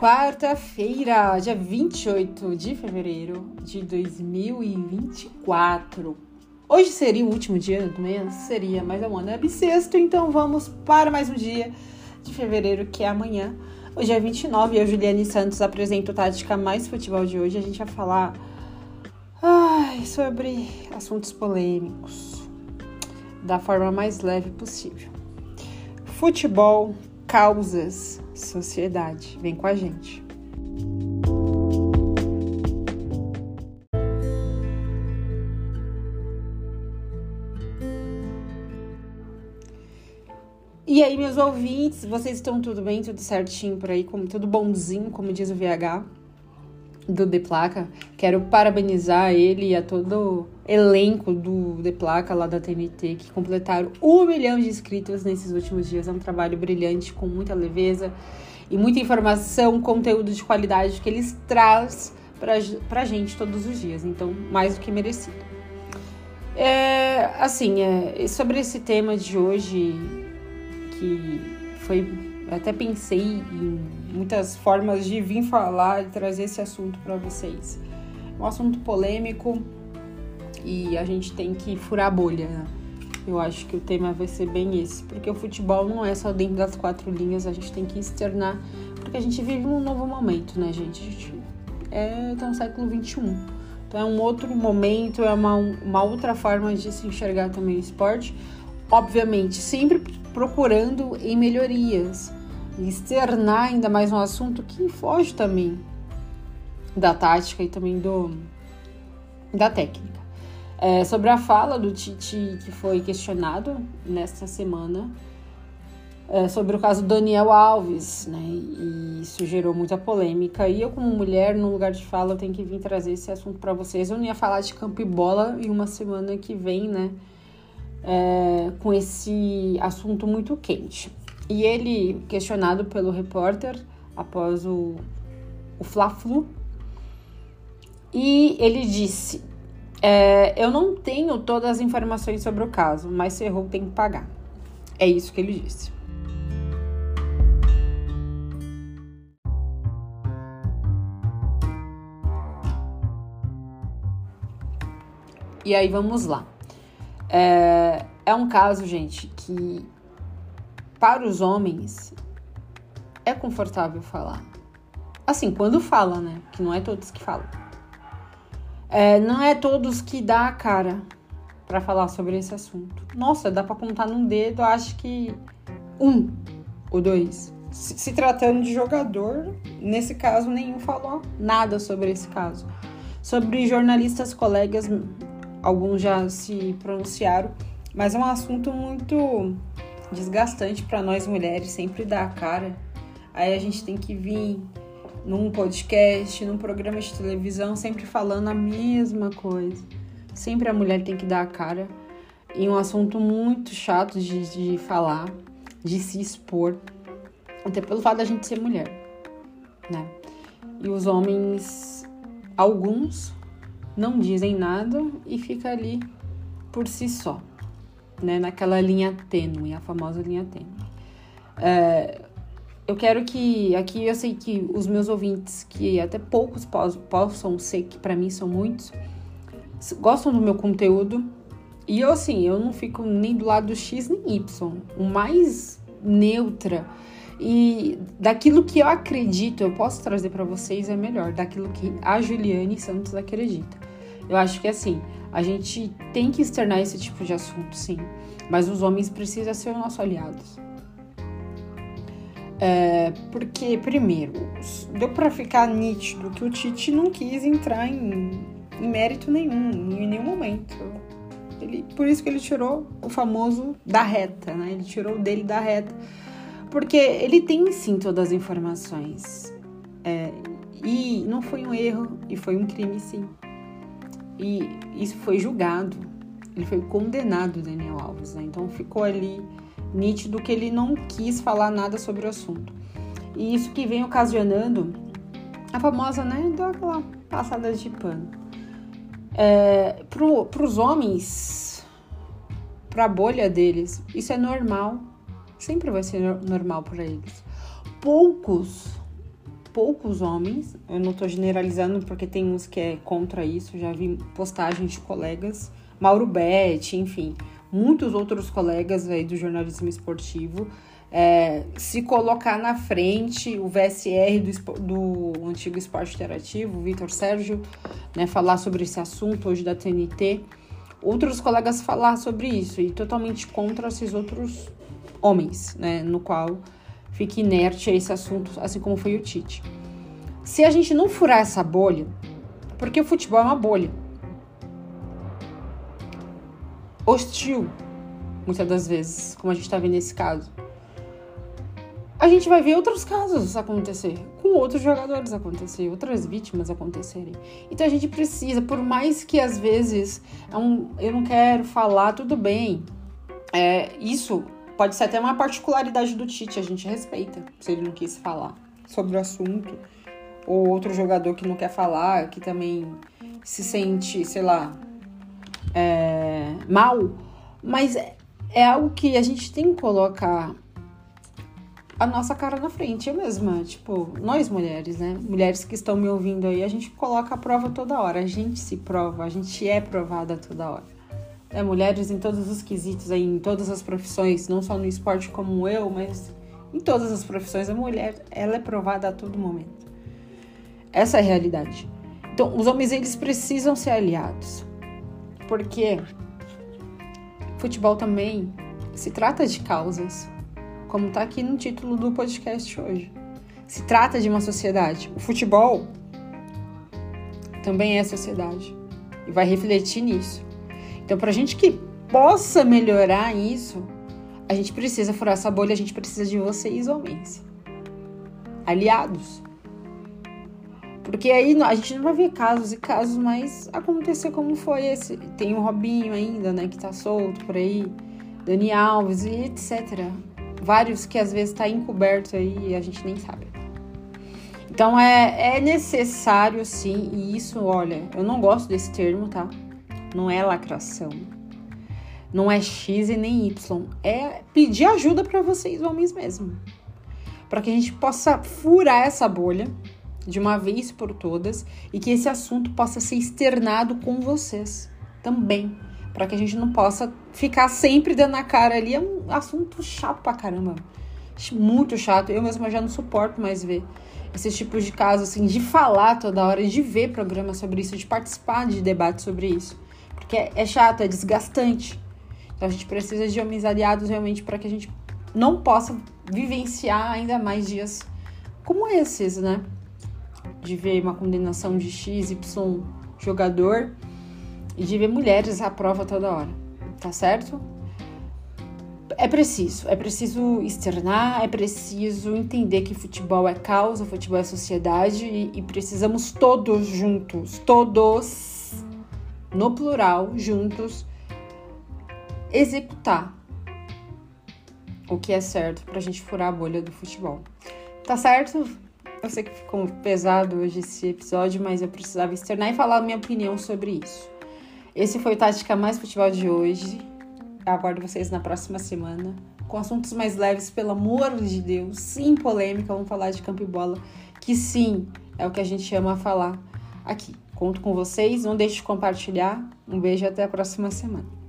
Quarta-feira, dia 28 de fevereiro de 2024. Hoje seria o último dia do mês? Seria, mas é um ano é bissexto, então vamos para mais um dia de fevereiro, que é amanhã. Hoje é 29 e eu, Juliane Santos, apresento Tática Mais Futebol de hoje. A gente vai falar ai, sobre assuntos polêmicos da forma mais leve possível. Futebol, causas, sociedade. Vem com a gente. E aí, meus ouvintes, vocês estão tudo bem, tudo certinho por aí, como tudo bonzinho, como diz o VH do De Placa. Quero parabenizar ele e a todo elenco do De Placa lá da TNT que completaram um milhão de inscritos nesses últimos dias. É um trabalho brilhante, com muita leveza e muita informação, conteúdo de qualidade que eles trazem pra, pra gente todos os dias. Então, mais do que merecido. É, assim, é, sobre esse tema de hoje, que foi. Até pensei em muitas formas de vir falar e trazer esse assunto para vocês. É um assunto polêmico e a gente tem que furar a bolha, né? Eu acho que o tema vai ser bem esse, porque o futebol não é só dentro das quatro linhas, a gente tem que externar, porque a gente vive um novo momento, né, gente? A gente é tá no século 21. Então é um outro momento, é uma, uma outra forma de se enxergar também o esporte. Obviamente, sempre procurando em melhorias, externar ainda mais um assunto que foge também da tática e também do da técnica. É, sobre a fala do Tite que foi questionado nesta semana é, sobre o caso Daniel Alves, né? E isso gerou muita polêmica. E eu, como mulher, no lugar de fala, tenho que vir trazer esse assunto para vocês. Eu não ia falar de campo e bola em uma semana que vem, né? É, com esse assunto muito quente. E ele, questionado pelo repórter após o, o Fla-Flu, e ele disse: é, Eu não tenho todas as informações sobre o caso, mas se errou tem que pagar. É isso que ele disse. E aí vamos lá. É, é um caso, gente, que para os homens é confortável falar. Assim, quando fala, né? Que não é todos que falam. É, não é todos que dá a cara para falar sobre esse assunto. Nossa, dá para contar num dedo, acho que um ou dois. Se, se tratando de jogador, nesse caso nenhum falou nada sobre esse caso. Sobre jornalistas colegas, alguns já se pronunciaram, mas é um assunto muito desgastante para nós mulheres sempre dar a cara. Aí a gente tem que vir num podcast, num programa de televisão, sempre falando a mesma coisa. Sempre a mulher tem que dar a cara em um assunto muito chato de, de falar, de se expor, até pelo fato da gente ser mulher, né? E os homens, alguns, não dizem nada e fica ali por si só, né? Naquela linha tênue, a famosa linha tênue. É, eu quero que aqui eu sei que os meus ouvintes, que até poucos possam ser, que para mim são muitos, gostam do meu conteúdo. E eu assim, eu não fico nem do lado do X nem Y. O mais neutra e daquilo que eu acredito, eu posso trazer para vocês é melhor, daquilo que a Juliane Santos acredita. Eu acho que assim, a gente tem que externar esse tipo de assunto, sim, mas os homens precisam ser nossos aliados. É, porque, primeiro, deu para ficar nítido que o Tite não quis entrar em, em mérito nenhum, em nenhum momento. Ele, por isso que ele tirou o famoso da reta, né? Ele tirou dele da reta. Porque ele tem sim todas as informações. É, e não foi um erro, e foi um crime sim. E isso foi julgado. Ele foi condenado, Daniel Alves, né? Então ficou ali nítido que ele não quis falar nada sobre o assunto. E isso que vem ocasionando a famosa, né, daquela passada de pano. É, para os homens, para a bolha deles, isso é normal. Sempre vai ser normal para eles. Poucos, poucos homens, eu não tô generalizando porque tem uns que é contra isso, já vi postagens de colegas, Mauro Betti, enfim, muitos outros colegas aí do jornalismo esportivo, é, se colocar na frente o VSR do, do antigo esporte interativo, Vitor Sérgio, né, falar sobre esse assunto hoje da TNT, outros colegas falar sobre isso e totalmente contra esses outros homens, né, no qual fica inerte a esse assunto, assim como foi o Tite. Se a gente não furar essa bolha, porque o futebol é uma bolha hostil, muitas das vezes, como a gente está vendo nesse caso a gente vai ver outros casos acontecer, com outros jogadores acontecer, outras vítimas acontecerem. Então a gente precisa, por mais que às vezes é um, eu não quero falar, tudo bem. É, isso pode ser até uma particularidade do Tite, a gente respeita se ele não quis falar sobre o assunto. Ou outro jogador que não quer falar, que também se sente, sei lá, é, mal. Mas é, é algo que a gente tem que colocar a nossa cara na frente, eu mesma. Tipo, nós mulheres, né? Mulheres que estão me ouvindo aí, a gente coloca a prova toda hora. A gente se prova, a gente é provada toda hora. É, mulheres em todos os quesitos aí, em todas as profissões, não só no esporte como eu, mas em todas as profissões, a mulher, ela é provada a todo momento. Essa é a realidade. Então, os homens, eles precisam ser aliados. Porque futebol também se trata de causas como está aqui no título do podcast hoje. Se trata de uma sociedade. O futebol também é sociedade e vai refletir nisso. Então, para a gente que possa melhorar isso, a gente precisa furar essa bolha, a gente precisa de vocês, homens, aliados. Porque aí a gente não vai ver casos e casos, mas acontecer como foi esse. Tem o Robinho ainda, né, que tá solto por aí, Dani Alves e etc vários que às vezes está encoberto aí e a gente nem sabe. Então é, é necessário sim, e isso, olha, eu não gosto desse termo, tá? Não é lacração. Não é X e nem Y. É pedir ajuda para vocês, homens mesmo. Para que a gente possa furar essa bolha de uma vez por todas e que esse assunto possa ser externado com vocês também para que a gente não possa ficar sempre dando a cara ali. É um assunto chato pra caramba. Muito chato. Eu mesma já não suporto mais ver esses tipos de casos, assim, de falar toda hora, de ver programas sobre isso, de participar de debates sobre isso. Porque é, é chato, é desgastante. Então a gente precisa de homens aliados realmente para que a gente não possa vivenciar ainda mais dias como esses, né? De ver uma condenação de X, Y jogador e de ver mulheres à prova toda hora, tá certo? É preciso, é preciso externar, é preciso entender que futebol é causa, futebol é sociedade e, e precisamos todos juntos, todos, no plural, juntos, executar o que é certo pra gente furar a bolha do futebol. Tá certo? Eu sei que ficou pesado hoje esse episódio, mas eu precisava externar e falar a minha opinião sobre isso. Esse foi o Tática Mais Futebol de hoje. Eu aguardo vocês na próxima semana com assuntos mais leves, pelo amor de Deus, sem polêmica. Vamos falar de campo e bola, que sim, é o que a gente ama falar aqui. Conto com vocês, não deixe de compartilhar. Um beijo e até a próxima semana.